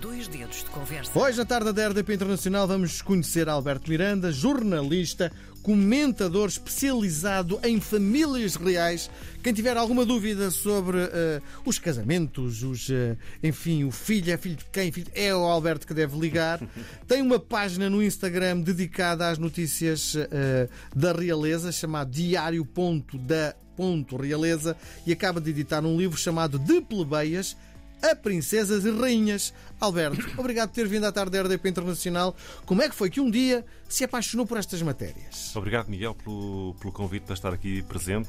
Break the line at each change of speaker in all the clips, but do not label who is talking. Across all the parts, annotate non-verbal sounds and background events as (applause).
Dois dedos de conversa.
Hoje, na tarde da RDP Internacional, vamos conhecer Alberto Miranda, jornalista, comentador especializado em famílias reais. Quem tiver alguma dúvida sobre uh, os casamentos, os, uh, enfim, o filho é filho de quem, filho, é o Alberto que deve ligar. (laughs) Tem uma página no Instagram dedicada às notícias uh, da realeza, chamada diário.da.realeza, e acaba de editar um livro chamado De Plebeias a princesas e rainhas. Alberto, (coughs) obrigado por ter vindo à tarde da RDP Internacional. Como é que foi que um dia se apaixonou por estas matérias?
Obrigado, Miguel, pelo, pelo convite de estar aqui presente.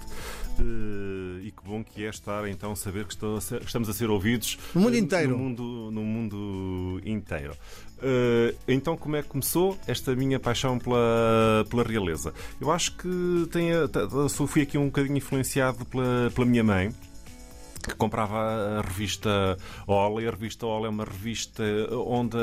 Uh, e que bom que é estar, então, saber que estou estamos a ser ouvidos
no mundo inteiro.
No mundo, no mundo inteiro. Uh, então, como é que começou esta minha paixão pela, pela realeza? Eu acho que tenho, fui aqui um bocadinho influenciado pela, pela minha mãe que comprava a revista Ola e a revista Ola é uma revista onde,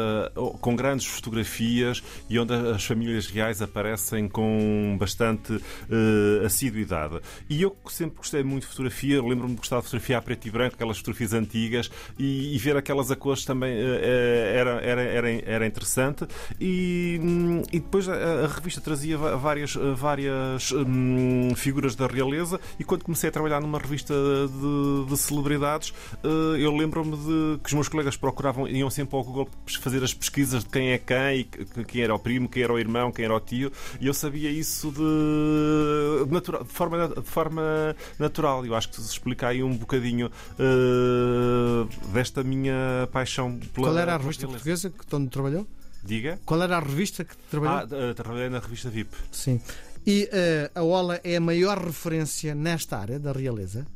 com grandes fotografias e onde as famílias reais aparecem com bastante uh, assiduidade. E eu sempre gostei muito de fotografia, lembro-me de gostar de fotografia a preto e branco, aquelas fotografias antigas, e, e ver aquelas a cores também uh, era, era, era, era interessante. E, um, e depois a, a, revista trazia várias, várias um, figuras da realeza, e quando comecei a trabalhar numa revista de, de celebridades, eh, eu lembro-me de que os meus colegas procuravam, iam sempre ao Google fazer as pesquisas de quem é quem, e quem era o primo, quem era o irmão, quem era o tio, e eu sabia isso de, natural, de, forma, de forma natural. Eu acho que se explica aí um bocadinho uh, desta minha paixão
pela. Qual era a revista portuguesa que onde trabalhou?
Diga.
Qual era a revista que trabalhou?
Ah, trabalhei na revista VIP.
Sim. E uh, a Ola é a maior referência nesta área da realeza?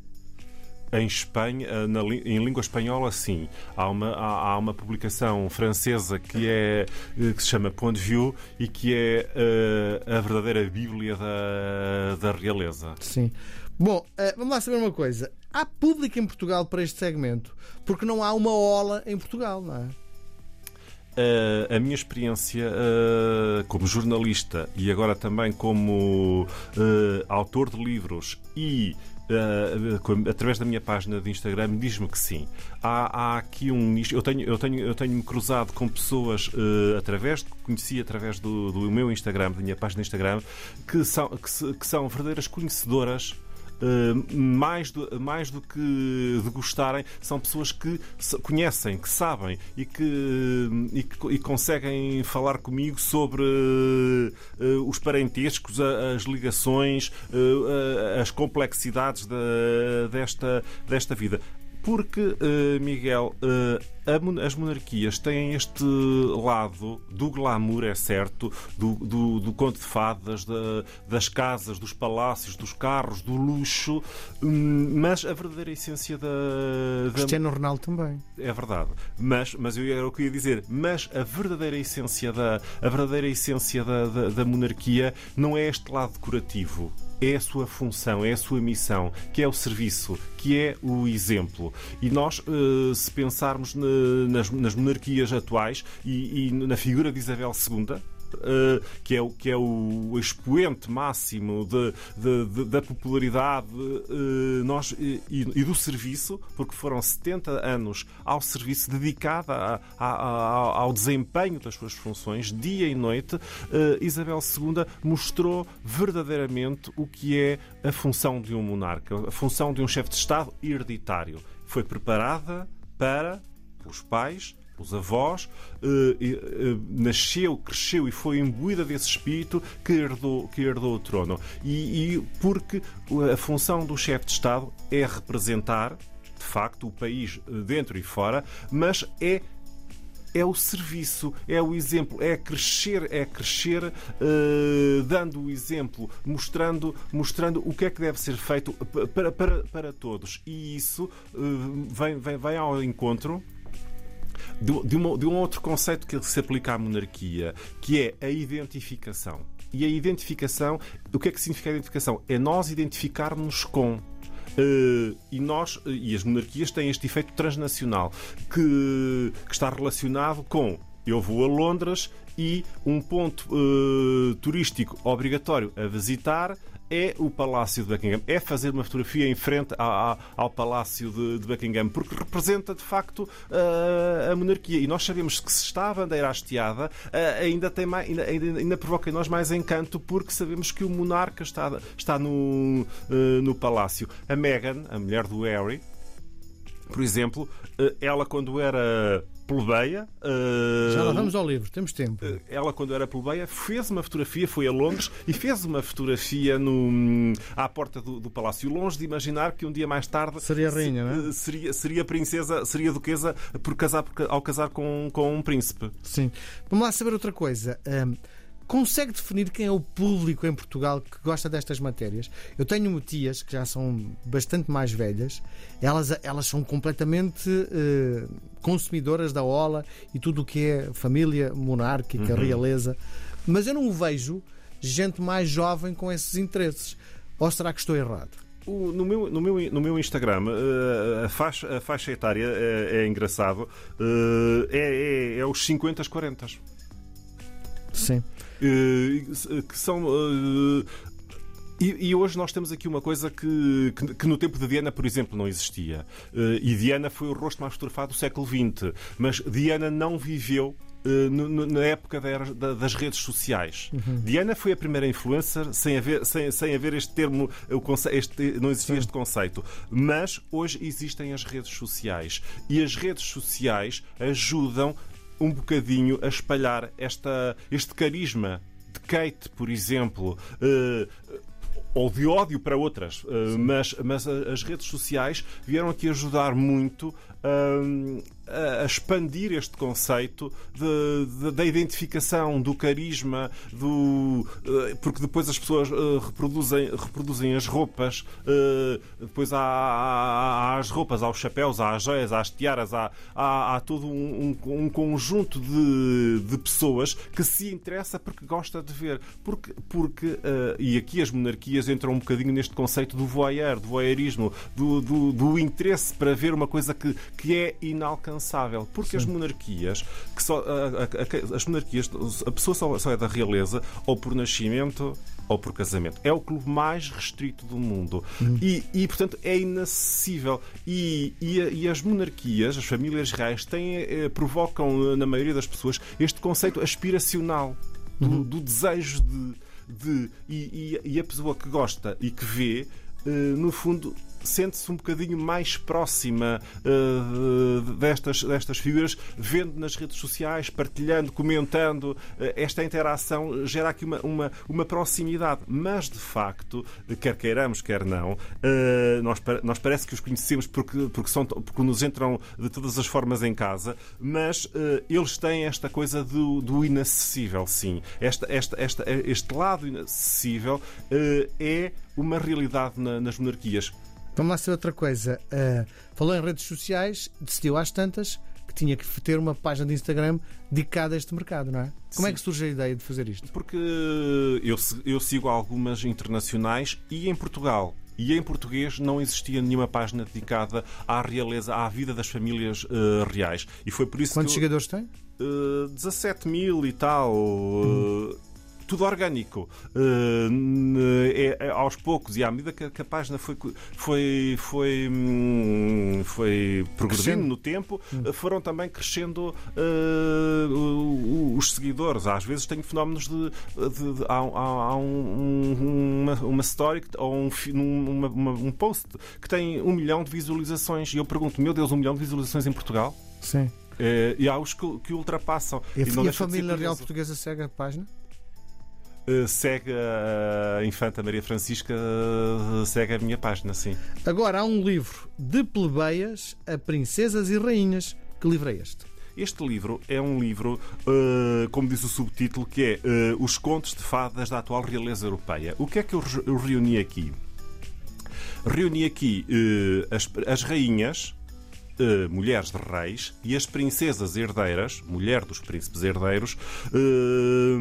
Em Espanha, eh, na, em língua espanhola, sim. Há uma, há, há, uma publicação francesa que, é, eh, que se chama Point de Vue e que é uh, a verdadeira Bíblia da, da realeza.
Sim. Bom, uh, vamos lá saber uma coisa. Há público em Portugal para este segmento? Porque não há uma ola em Portugal, não é?
Uh, a minha experiência uh, como jornalista e agora também como uh, autor de livros e uh, através da minha página de Instagram, diz-me que sim. Há, há, aqui um nicho. Eu tenho, eu tenho, eu tenho-me cruzado com pessoas uh, através, conheci através do, do meu Instagram, da minha página de Instagram, que são, que, que são verdadeiras conhecedoras mais, do, mais do que de gostarem, são pessoas que conhecem, que sabem e que, e, que, e conseguem falar comigo sobre uh, os parentescos, as ligações, uh, as complexidades da, desta, desta vida. Porque, uh, Miguel, uh, as monarquias têm este lado do glamour, é certo, do, do, do conto de fadas, da, das casas, dos palácios, dos carros, do luxo, um, mas a verdadeira essência da. da...
Cristiano Ronaldo também.
É verdade. Mas, mas eu era o que ia dizer, mas a verdadeira essência da, a verdadeira essência da, da, da monarquia não é este lado decorativo é a sua função, é a sua missão, que é o serviço, que é o exemplo. E nós, eh, se pensarmos nas, monarquias atuais e, na figura de Isabel II, uh, que, é o, que é o expoente máximo de, de, de, da popularidade uh, nós, e, e, do serviço, porque foram 70 anos ao serviço dedicado a, a, a, ao desempenho das suas funções, dia e noite, uh, Isabel II mostrou verdadeiramente o que é a função de um monarca, a função de um chefe de Estado hereditário. Foi preparada para os pais os avós, eh, eh, nasceu, cresceu e foi imbuída desse espírito que herdou, que herdou o trono. E, e porque a função do chefe de Estado é representar, de facto, o país eh, dentro e fora, mas é é o serviço, é o exemplo, é crescer, é crescer uh, dando o exemplo, mostrando, mostrando o que é que deve ser feito para, para, para todos. E isso uh, vem, vem, vem ao encontro de, de, uma, de um outro conceito que se aplica à monarquia, que é a identificação. E a identificação, o que é que significa a identificação? É nós identificarmos com. Uh, e nós e as monarquias têm este efeito transnacional que, que está relacionado com eu vou a Londres e um ponto uh, turístico obrigatório a visitar é o Palácio de Buckingham, é fazer uma fotografia em frente ao, Palácio de, de, Buckingham, porque representa de facto uh, a monarquia. E nós sabemos que se está a bandeira hasteada, uh, ainda, tem mais, ainda, ainda, ainda, provoca em nós mais encanto, porque sabemos que o monarca está, está no, uh, no palácio. A Meghan, a mulher do Harry, por exemplo, ela quando era plebeia.
Uh, Já lá vamos ao livro, temos tempo. Uh,
ela, quando era plebeia, fez uma fotografia, foi a Londres e fez uma fotografia no, à porta do, do palácio. Longe de imaginar que um dia mais tarde.
Seria rainha, se,
não é? Seria, seria princesa, seria duquesa por casar, por, ao casar com, com um príncipe.
Sim. Vamos lá saber outra coisa. Um, Consegue definir quem é o público em Portugal que gosta destas matérias? Eu tenho tias que já são bastante mais velhas, elas, elas são completamente uh, consumidoras da ola e tudo o que é família monárquica, uhum. realeza, mas eu não vejo gente mais jovem com esses interesses. Ou será que estou errado?
O, no, meu, no, meu, no meu Instagram, uh, a, faixa, a faixa etária é, é engraçado, uh, é, é, é os 50 às 40.
Sim.
Eh, que são. Eh, e, e, hoje nós temos aqui uma coisa que, que, que, no tempo de Diana, por exemplo, não existia. E Diana foi o rosto mais fotografado do século XX. Mas Diana não viveu na época da, das redes sociais. Uhum. Diana foi a primeira influencer sem haver, sem, sem haver este termo, este, não existia Sim. este conceito. Mas hoje existem as redes sociais. E as redes sociais ajudam um bocadinho a espalhar esta, este carisma de Kate, por exemplo. Uh, ou de ódio para outras, uh, mas, mas as redes sociais vieram aqui ajudar muito uh, a expandir este conceito de, de, da identificação, do carisma, do, eh, porque depois as pessoas reproduzem, reproduzem as roupas, depois há, há, há, as roupas, há os chapéus, há as joias, há as tiaras, há, há, há todo um, um, um conjunto de, de, pessoas que se interessa porque gosta de ver. Porque, porque e aqui as monarquias entram um bocadinho neste conceito do voyeur, do voyeurismo, do, do, do interesse para ver uma coisa que, que é inalcançável. Porque Sim. as monarquias, que só, a, a, as monarquias, a pessoa só, só é da realeza ou por nascimento ou por casamento. É o clube mais restrito do mundo. Uhum. E, e, portanto, é inacessível. E, e, e, as monarquias, as famílias reais, têm, eh, provocam na maioria das pessoas este conceito aspiracional do, uhum. do desejo de. De e, e, a pessoa que gosta e que vê, eh, no fundo, sente-se um bocadinho mais próxima uh, destas, destas figuras, vendo nas redes sociais, partilhando, comentando. Uh, esta interação gera aqui uma, uma, uma, proximidade. Mas, de facto, quer queiramos, quer não, uh, nós, nós parece que os conhecemos porque, porque, são, porque nos entram de todas as formas em casa, mas eles têm esta coisa do, do inacessível, sim. Esta, esta, esta, este lado inacessível é uma realidade na, nas monarquias.
Vamos lá ser outra coisa. Uh, falou em redes sociais, decidiu às tantas que tinha que ter uma página de Instagram dedicada a este mercado, não é? Como Sim. é que surge a ideia de fazer isto?
Porque eu, eu sigo algumas internacionais e em Portugal e em português não existia nenhuma página dedicada à realeza, à vida das famílias uh, reais. E foi por isso
Quantos
que.
Quantos seguidores
tem? Uh, 17 mil e tal. Uh, tudo orgânico. Uh, é, é, aos poucos, e à medida que, a página foi, foi, foi, hum, foi progredindo no tempo, hum. foram também crescendo uh, os seguidores. Às vezes tenho fenómenos de. de, de há, há um, uma, uma story ou um, uma, uma, um post que tem um milhão de visualizações. E eu pergunto, meu Deus, um milhão de visualizações em Portugal?
Sim.
Uh, e há os que, que ultrapassam.
E, e, e a família real portuguesa segue a página?
Eh, segue a Infanta Maria Francisca, eh, segue a minha página, sim.
Agora há um livro de plebeias a princesas e rainhas. Que livro é este?
Este livro é um livro, uh, como diz o subtítulo, que é Os Contos de Fadas da Atual Realeza Europeia. O que é que eu, eu reuni aqui? Reuni aqui as, as rainhas, uh, mulheres de reis e as princesas herdeiras, mulher dos príncipes herdeiros, uh,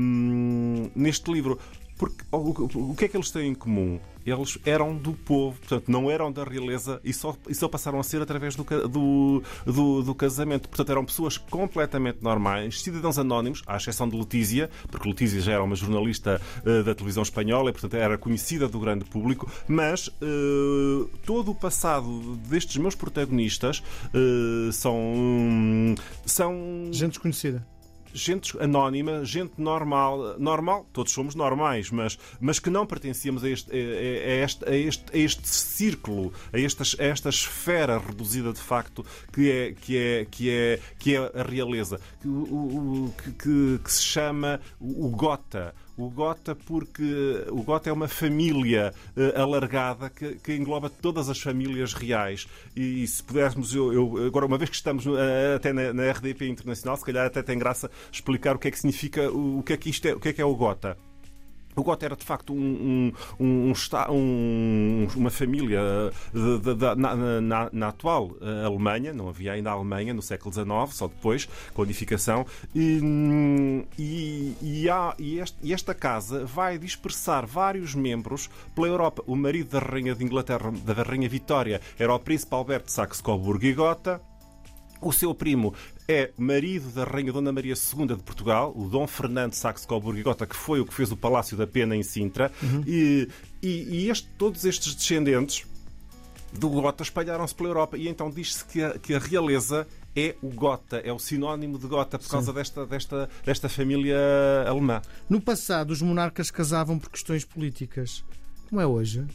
neste livro Porque o, o que é que eles têm em comum? Eles eram do povo, portanto, não eram da realeza e só, e só passaram a ser através do, do, do, do casamento. Portanto, eram pessoas completamente normais, cidadãos anónimos, à exceção de Letícia, porque Letícia já era uma jornalista uh, da televisão espanhola e, portanto, era conhecida do grande público, mas uh, todo o passado destes meus protagonistas uh, são. são.
Gente desconhecida
gente anónima, gente normal, normal, todos somos normais, mas, mas que não pertencíamos a este, a, este, a, este, a este círculo, a esta, a esta esfera reduzida de facto que é, que é, que é, que é a realeza, que, que, que se chama o Gota o Gota porque o Gota é uma família uh, alargada que, que, engloba todas as famílias reais. E, e se pudermos eu, eu, agora uma vez que estamos uh, até na, na, RDP internacional se calhar até tem graça explicar o que é que significa o, o que é que isto é o que é que é o Gota o Gotha era de facto um, um, um, uma família de, de, de, na, na, na, atual eh, Alemanha, não havia ainda a Alemanha no século XIX, só depois, com a unificação, e, e, e, há, este, e esta casa vai dispersar vários membros pela Europa. O marido da Rainha de Inglaterra, da Rainha Vitória, era o príncipe Alberto de Saxe-Coburgo e Gotha. O seu primo é marido da Rainha Dona Maria II de Portugal, o Dom Fernando Saxe-Coburgo e Gota, que foi o que fez o Palácio da Pena em Sintra. Uhum. E, e, e este, todos estes descendentes do Gota espalharam-se pela Europa. E então diz-se que a, que a realeza é o Gota, é o sinónimo de Gota por causa desta, desta, desta família alemã.
No passado, os monarcas casavam por questões políticas. Como é hoje?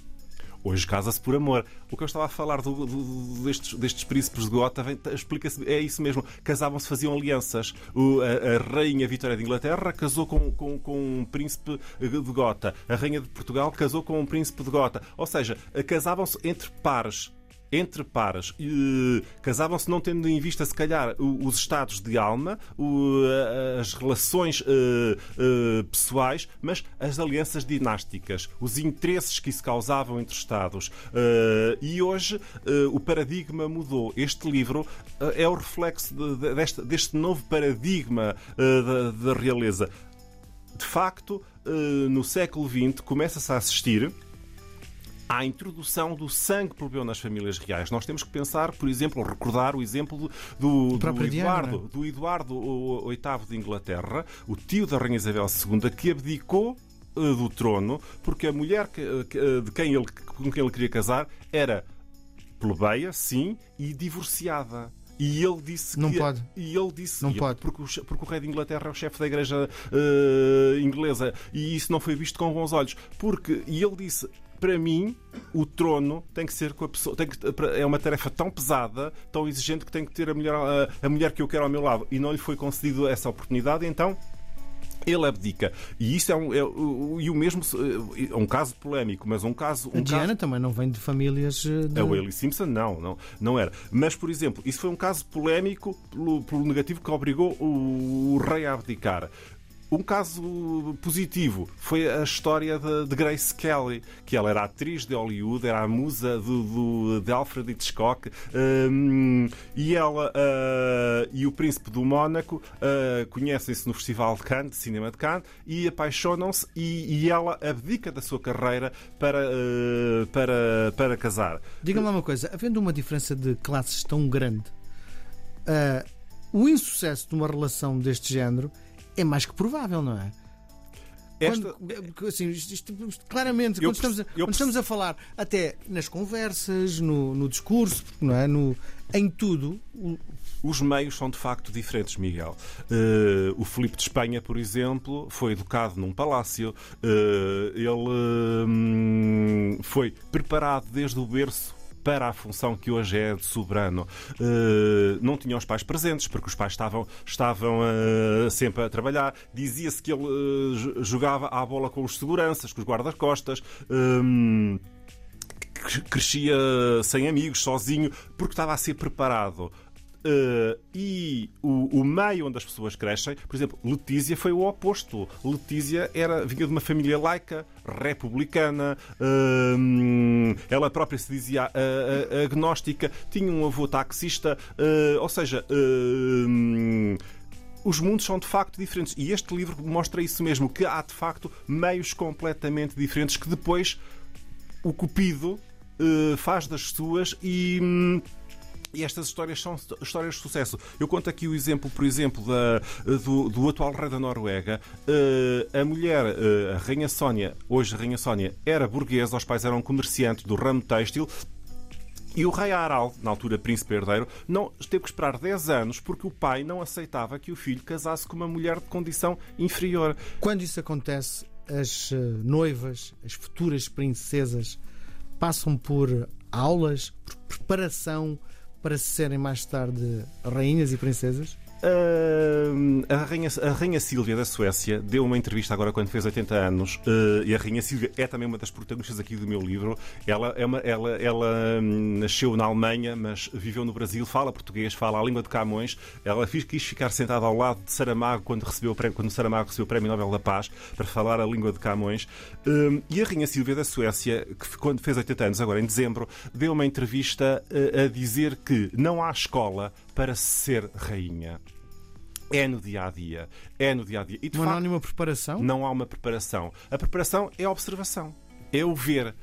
Hoje casa-se por amor. O que eu estava a falar do, do, destes, destes príncipes de Gota explica-se, é isso mesmo. Casavam-se, faziam alianças. O, a, a, rainha Vitória de Inglaterra casou com, com, com um príncipe de Gota. A rainha de Portugal casou com um príncipe de Gota. Ou seja, casavam-se entre pares entre pares. Uh, Casavam-se não tendo em vista, se calhar, os estados de alma, as relações uh, pessoais, mas as alianças dinásticas, os interesses que isso causavam entre Estados. e hoje o paradigma mudou. Este livro é o reflexo de, de, deste, deste, novo paradigma da realeza. De facto, no século XX começa-se a assistir à introdução do sangue plebeu nas famílias reais. Nós temos que pensar, por exemplo, recordar o exemplo do, do Eduardo, Diana, é? do Eduardo VIII de Inglaterra, o tio da Rainha Isabel II, que abdicou eh, do trono porque a mulher eh, de quem ele, com quem ele queria casar era plebeia, sim, e divorciada. E ele disse
não
que.
Pode.
E ele disse
não pode.
Porque o, porque o rei de Inglaterra é o chefe da igreja uh, inglesa. E isso não foi visto com bons olhos. Porque. E ele disse: para mim, o trono tem que ser com a pessoa. Tem que, é uma tarefa tão pesada, tão exigente, que tem que ter a mulher, a, a mulher que eu quero ao meu lado. E não lhe foi concedido essa oportunidade, então ele abdica. E isso é um, é, e o mesmo é um caso polémico, mas um caso. Um
a Diana
caso...
também não vem de famílias. Eh, de...
A Willie Simpson, não, não, não era. Mas, por exemplo, isso foi um caso polémico pelo, pelo negativo que obrigou o, o rei a abdicar. Um caso positivo foi a história de, de, Grace Kelly, que ela era atriz de Hollywood, era a musa do, do de Alfred Hitchcock, um, e ela uh, e o príncipe do Mónaco uh, conhecem-se no Festival de Cannes, de Cinema de Cannes, e apaixonam-se, e, e, ela abdica da sua carreira para, uh, para, para casar.
Diga-me uma coisa, havendo uma diferença de classes tão grande, o insucesso de uma relação deste género é mais que provável, não é? Esta... Quando, assim, isto, isto, claramente, eu, quando, estamos a, quando estamos a falar, até nas conversas, no, no discurso, não é? no, em tudo. O...
Os meios são de facto diferentes, Miguel. Uh, o Filipe de Espanha, por exemplo, foi educado num palácio. Uh, ele uh, foi preparado desde o berço para a função que hoje é de soberano. Uh, não tinha os pais presentes, porque os pais estavam, estavam uh, sempre a trabalhar. Dizia-se que ele uh, jogava à bola com os seguranças, com os guarda-costas crescia sem amigos, sozinho, porque estava a ser preparado Uh, e o, o, meio onde as pessoas crescem, por exemplo, Letícia foi o oposto. Letícia era, vinha de uma família laica, republicana, uh, ela própria se dizia uh, agnóstica, tinha um avô taxista, ou seja os mundos são de facto diferentes. E este livro mostra isso mesmo, que há de facto meios completamente diferentes que depois o Cupido uh, faz das suas e. E estas histórias são histórias de sucesso. Eu conto aqui o exemplo, por exemplo, da, do, do, atual rei da Noruega. Uh, a mulher, uh, a Rainha Sónia, hoje a Rainha Sónia, era burguesa, os pais eram comerciantes do ramo têxtil. E o rei Harald, na altura príncipe herdeiro, não teve que esperar 10 anos porque o pai não aceitava que o filho casasse com uma mulher de condição inferior.
Quando isso acontece, as eh, noivas, as futuras princesas, passam por aulas, por preparação para serem mais tarde rainhas e princesas?
A, rainha, a Rainha Sílvia da Suécia deu uma entrevista agora quando fez 80 anos uh, e a Rainha Sílvia é também uma das protagonistas aqui do meu livro. Ela, é uma, ela, ela hum, nasceu na Alemanha, mas viveu no Brasil, fala português, fala a língua de Camões. Ela quis ficar sentada ao lado de Saramago quando, recebeu prémio, quando Saramago recebeu o Prémio Nobel da Paz para falar a língua de Camões. Uh, e a Rainha Sílvia da Suécia, que quando fez 80 anos, agora em dezembro, deu uma entrevista uh, a dizer que não há escola para ser rainha. É no dia a dia. É no dia a dia.
E, não facto, há nenhuma preparação?
Não há uma preparação. A preparação é a observação. É o ver.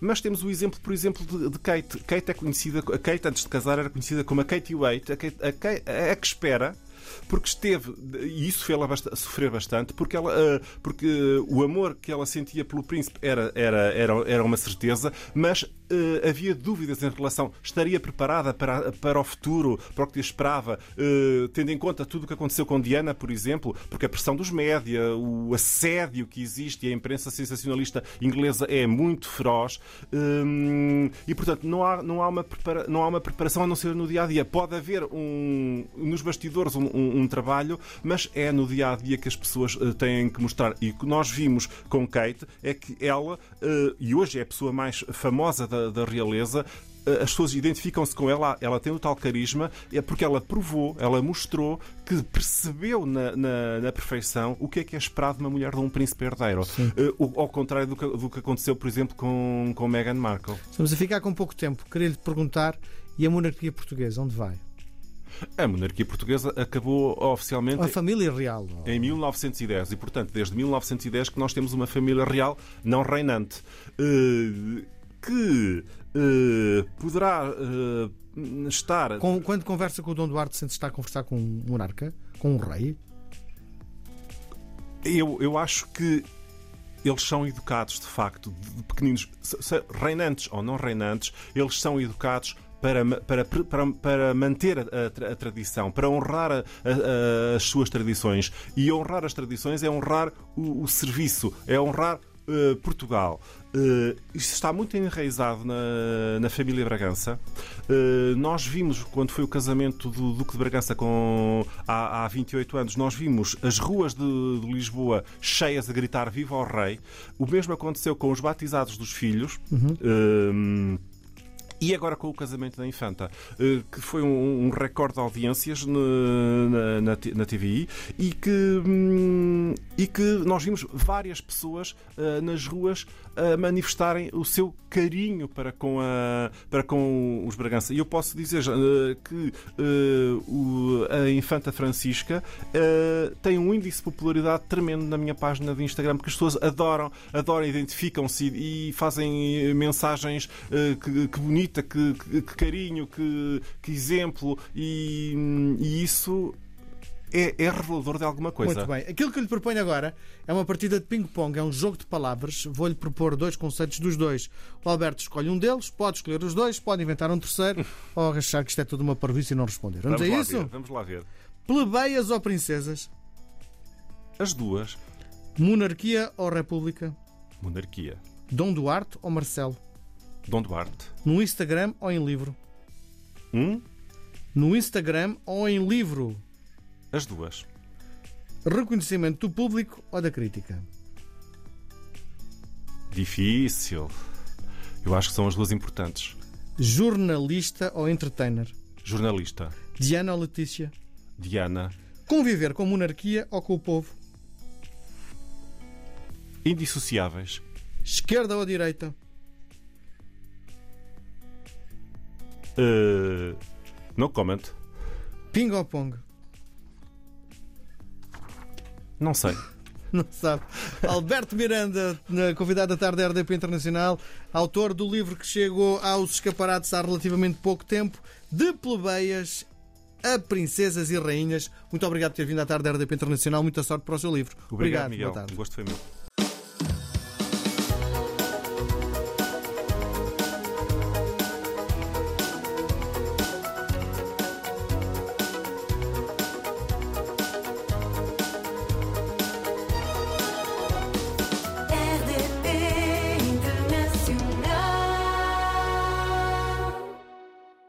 Mas temos o exemplo, por exemplo, de, de, Kate. Kate é conhecida, a Kate antes de casar era conhecida como a Kate Waite, a, Kate, a, Kate, a, que espera porque esteve, e isso fez-la sofrer bastante, porque, ela, uh, porque o amor que ela sentia pelo príncipe era, era, era, era uma certeza, mas uh, havia dúvidas em relação. Estaria preparada para, para o futuro, para o que esperava, uh, tendo em conta tudo o que aconteceu com Diana, por exemplo, porque a pressão dos média, o assédio que existe e a imprensa sensacionalista inglesa é muito feroz. Um, e, portanto, não há, não, há uma prepara, não há uma preparação a não ser no dia a dia. Pode haver um, nos bastidores um, um, um trabalho, mas é no dia a dia que as pessoas uh, têm que mostrar. E o que nós vimos com Kate é que ela, e hoje é a pessoa mais famosa da da, realeza eh, as pessoas identificam-se com ela, ela tem o tal carisma, é porque ela provou, ela mostrou que percebeu na, na, na perfeição o que é que é esperado de uma mulher de um príncipe herdeiro. Uh, ao contrário do que, do que aconteceu, por exemplo, com, com Meghan Markle.
Estamos a ficar com pouco tempo. Queria-lhe perguntar: e a monarquia portuguesa, onde vai?
A monarquia portuguesa acabou oficialmente.
A família real.
Em 1910. E, portanto, desde 1910 que nós temos uma família real não reinante. Uh, que uh, poderá uh, estar.
Com, quando conversa com o Dom Duarte, sente estar a conversar com um monarca? Com um rei?
Eu, eu acho que eles são educados, de facto, de pequeninos, reinantes ou não reinantes, eles são educados para, para, para, para manter a, a, a, tradição, para honrar a, as suas tradições. E honrar as tradições é honrar o, o serviço, é honrar uh, Portugal. Uh, isto está muito enraizado na, na família Bragança. Uh, nós vimos, quando foi o casamento do Duque de Bragança com, há, há 28 anos, nós vimos as ruas de, de, Lisboa cheias a gritar Viva o Rei. O mesmo aconteceu com os batizados dos filhos. Uhum. Uh, e agora com o casamento da Infanta, que foi um, um recorde de audiências na, na, na, TVI e que, hum, e que nós vimos várias pessoas nas ruas a manifestarem o seu carinho para com, a, para com os Bragança. E eu posso dizer uh, que uh, o, a Infanta Francisca tem um índice de popularidade tremendo na minha página de Instagram, porque as pessoas adoram, adoram, identificam-se e, fazem mensagens que, que bonita, que, que, que carinho, que, que exemplo, e, e isso é, é, revelador de alguma coisa.
Muito bem. Aquilo que eu lhe proponho agora é uma partida de ping-pong, é um jogo de palavras. Vou-lhe propor dois conceitos dos dois. O Alberto escolhe um deles, pode escolher os dois, pode inventar um terceiro ou achar que isto é tudo uma parvoíce e não responder. Vamos, Vamos a isso?
Ver. Vamos lá ver.
Plebeias ou princesas?
As duas.
Monarquia ou república?
Monarquia.
Dom Duarte ou Marcelo?
Dom Duarte.
No Instagram ou em livro?
Hum?
No Instagram ou em livro?
As duas.
Reconhecimento do público ou da crítica?
Difícil. Eu acho que são as duas importantes.
Jornalista ou entertainer?
Jornalista.
Diana ou Letícia?
Diana.
Conviver com a monarquia ou com o povo?
Indissociáveis.
Esquerda ou direita?
Uh, no comment.
Ping ou pong?
Não sei. (laughs)
Não sabe. Alberto Miranda, convidado da tarde da RDP Internacional, autor do livro que chegou aos escaparates há relativamente pouco tempo, De Plebeias a Princesas e Rainhas. Muito obrigado por ter vindo à tarde da RDP Internacional. Muita sorte para o seu livro.
Obrigado,
obrigado
Miguel.
Boa tarde.
O gosto foi meu.